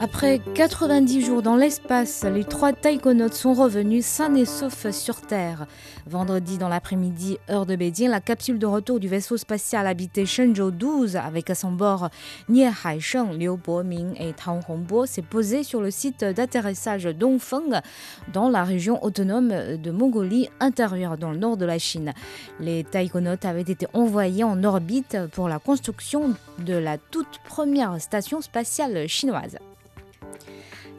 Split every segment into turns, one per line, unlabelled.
Après 90 jours dans l'espace, les trois taïkonautes sont revenus sains et saufs sur Terre. Vendredi dans l'après-midi, heure de Beijing, la capsule de retour du vaisseau spatial habité Shenzhou 12 avec à son bord Nie Haisheng, Liu Boming et Tang Hongbo s'est posée sur le site d'atterrissage Dongfeng dans la région autonome de Mongolie intérieure dans le nord de la Chine. Les taïkonautes avaient été envoyés en orbite pour la construction de la toute première station spatiale chinoise.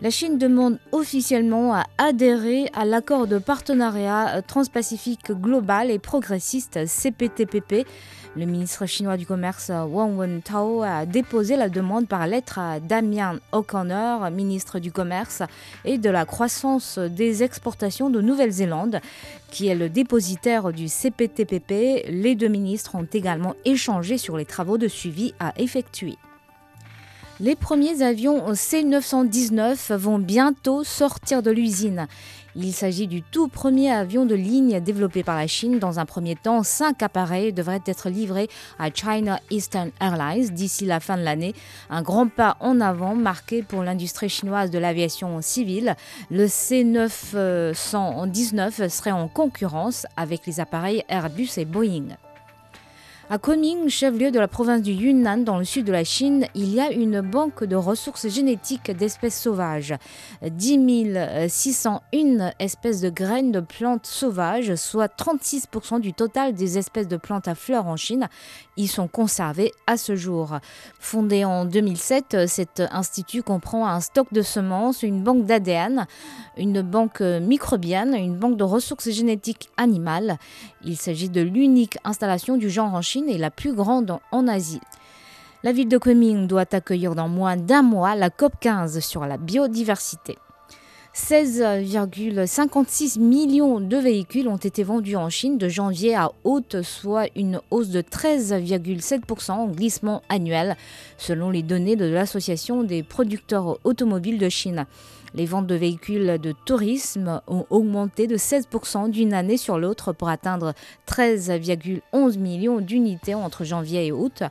La Chine demande officiellement à adhérer à l'accord de partenariat transpacifique global et progressiste CPTPP. Le ministre chinois du Commerce Wang Wentao a déposé la demande par lettre à Damien O'Connor, ministre du Commerce et de la croissance des exportations de Nouvelle-Zélande, qui est le dépositaire du CPTPP. Les deux ministres ont également échangé sur les travaux de suivi à effectuer. Les premiers avions C-919 vont bientôt sortir de l'usine. Il s'agit du tout premier avion de ligne développé par la Chine. Dans un premier temps, cinq appareils devraient être livrés à China Eastern Airlines d'ici la fin de l'année. Un grand pas en avant marqué pour l'industrie chinoise de l'aviation civile. Le C-919 serait en concurrence avec les appareils Airbus et Boeing. À Kunming, chef-lieu de la province du Yunnan dans le sud de la Chine, il y a une banque de ressources génétiques d'espèces sauvages. 10 601 espèces de graines de plantes sauvages, soit 36% du total des espèces de plantes à fleurs en Chine, y sont conservées à ce jour. Fondé en 2007, cet institut comprend un stock de semences, une banque d'ADN, une banque microbienne, une banque de ressources génétiques animales. Il s'agit de l'unique installation du genre en Chine et la plus grande en Asie. La ville de Kunming doit accueillir dans moins d'un mois la COP 15 sur la biodiversité. 16,56 millions de véhicules ont été vendus en Chine de janvier à août, soit une hausse de 13,7% en glissement annuel, selon les données de l'Association des producteurs automobiles de Chine. Les ventes de véhicules de tourisme ont augmenté de 16% d'une année sur l'autre pour atteindre 13,11 millions d'unités entre janvier et août.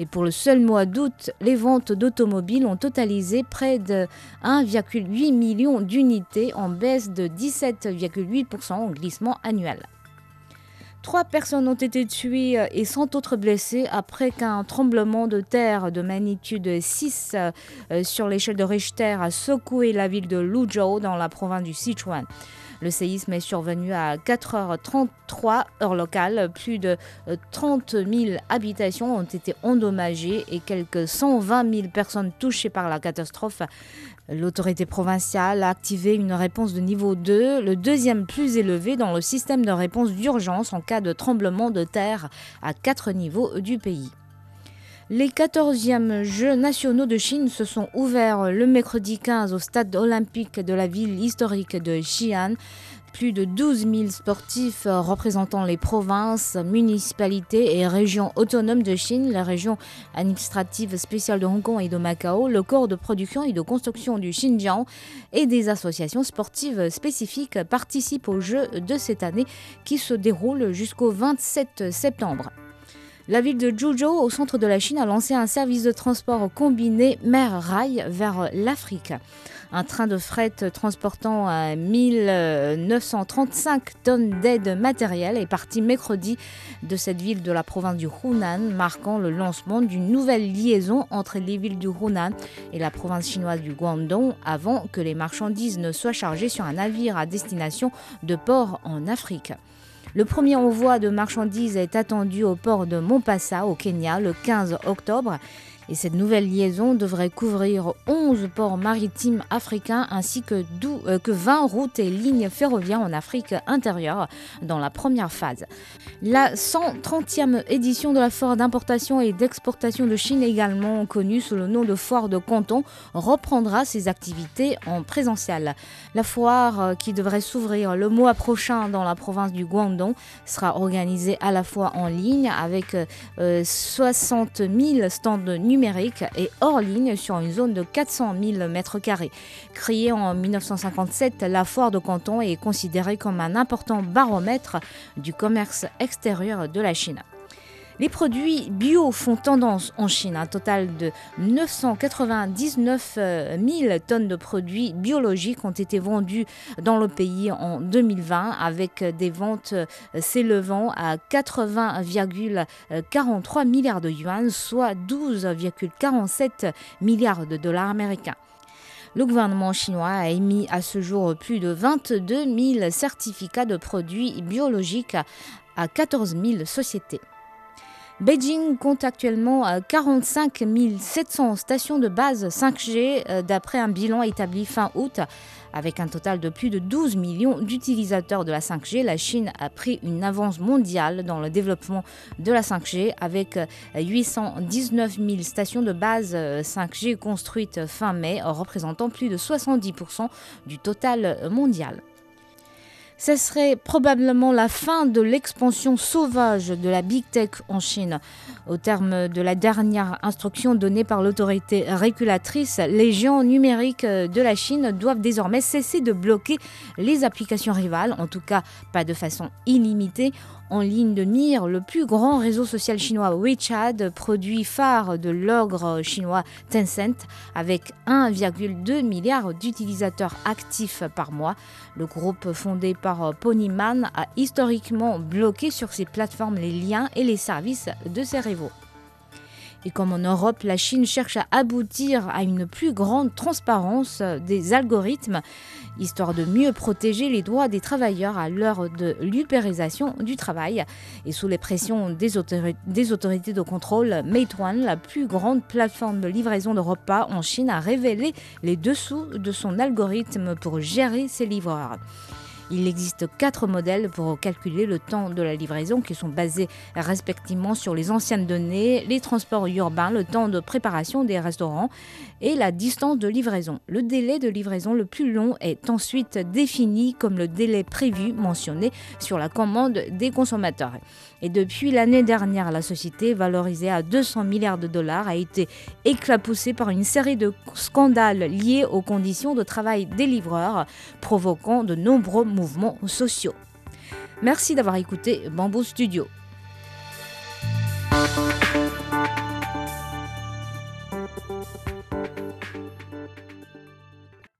Et pour le seul mois d'août, les ventes d'automobiles ont totalisé près de 1,8 million d'unités en baisse de 17,8% en glissement annuel. Trois personnes ont été tuées et 100 autres blessées après qu'un tremblement de terre de magnitude 6 sur l'échelle de Richter a secoué la ville de Luzhou dans la province du Sichuan. Le séisme est survenu à 4h33 heure locale. Plus de 30 000 habitations ont été endommagées et quelques 120 000 personnes touchées par la catastrophe. L'autorité provinciale a activé une réponse de niveau 2, le deuxième plus élevé dans le système de réponse d'urgence en cas de tremblement de terre à quatre niveaux du pays. Les 14e Jeux nationaux de Chine se sont ouverts le mercredi 15 au stade olympique de la ville historique de Xi'an. Plus de 12 000 sportifs représentant les provinces, municipalités et régions autonomes de Chine, la région administrative spéciale de Hong Kong et de Macao, le corps de production et de construction du Xinjiang et des associations sportives spécifiques participent aux Jeux de cette année qui se déroulent jusqu'au 27 septembre. La ville de Zhuzhou, au centre de la Chine, a lancé un service de transport combiné mer-rail vers l'Afrique. Un train de fret transportant 1935 tonnes d'aide matérielle est parti mercredi de cette ville de la province du Hunan, marquant le lancement d'une nouvelle liaison entre les villes du Hunan et la province chinoise du Guangdong avant que les marchandises ne soient chargées sur un navire à destination de port en Afrique. Le premier envoi de marchandises est attendu au port de Mombasa, au Kenya, le 15 octobre. Et cette nouvelle liaison devrait couvrir 11 ports maritimes africains ainsi que, euh, que 20 routes et lignes ferroviaires en Afrique intérieure dans la première phase. La 130e édition de la foire d'importation et d'exportation de Chine, également connue sous le nom de foire de Canton, reprendra ses activités en présentiel. La foire, euh, qui devrait s'ouvrir le mois prochain dans la province du Guangdong, sera organisée à la fois en ligne avec 60 euh, 000 stands numériques et hors ligne sur une zone de 400 000 mètres carrés. Créée en 1957, la foire de Canton est considérée comme un important baromètre du commerce extérieur de la Chine. Les produits bio font tendance en Chine. Un total de 999 000 euh, tonnes de produits biologiques ont été vendus dans le pays en 2020 avec des ventes euh, s'élevant à 80,43 milliards de yuan, soit 12,47 milliards de dollars américains. Le gouvernement chinois a émis à ce jour plus de 22 000 certificats de produits biologiques à 14 000 sociétés. Beijing compte actuellement 45 euh, 700 stations de base 5G euh, d'après un bilan établi fin août. Avec un total de plus de 12 millions d'utilisateurs de la 5G, la Chine a pris une avance mondiale dans le développement de la 5G avec 819 euh, 000 stations de base 5G construites fin mai, représentant plus de 70% du total mondial. Ce serait probablement la fin de l'expansion sauvage de la Big Tech en Chine. Au terme de la dernière instruction donnée par l'autorité régulatrice, les géants numériques de la Chine doivent désormais cesser de bloquer les applications rivales, en tout cas pas de façon illimitée, en ligne de mire le plus grand réseau social chinois WeChat, produit phare de l'ogre chinois Tencent, avec 1,2 milliard d'utilisateurs actifs par mois. Le groupe fondé par Ponyman a historiquement bloqué sur ses plateformes les liens et les services de ses rivaux. Et comme en Europe, la Chine cherche à aboutir à une plus grande transparence des algorithmes, histoire de mieux protéger les droits des travailleurs à l'heure de l'upérisation du travail. Et sous les pressions des, autorités de contrôle, Meituan, la plus grande plateforme de livraison de repas en Chine, a révélé les dessous de son algorithme pour gérer ses livreurs. Il existe quatre modèles pour calculer le temps de la livraison qui sont basés respectivement sur les anciennes données, les transports urbains, le temps de préparation des restaurants et la distance de livraison. Le délai de livraison le plus long est ensuite défini comme le délai prévu mentionné sur la commande des consommateurs. Et depuis l'année dernière, la société, valorisée à 200 milliards de dollars, a été éclapoussée par une série de scandales liés aux conditions de travail des livreurs, provoquant de nombreux mouvements sociaux. Merci d'avoir écouté Bamboo Studio.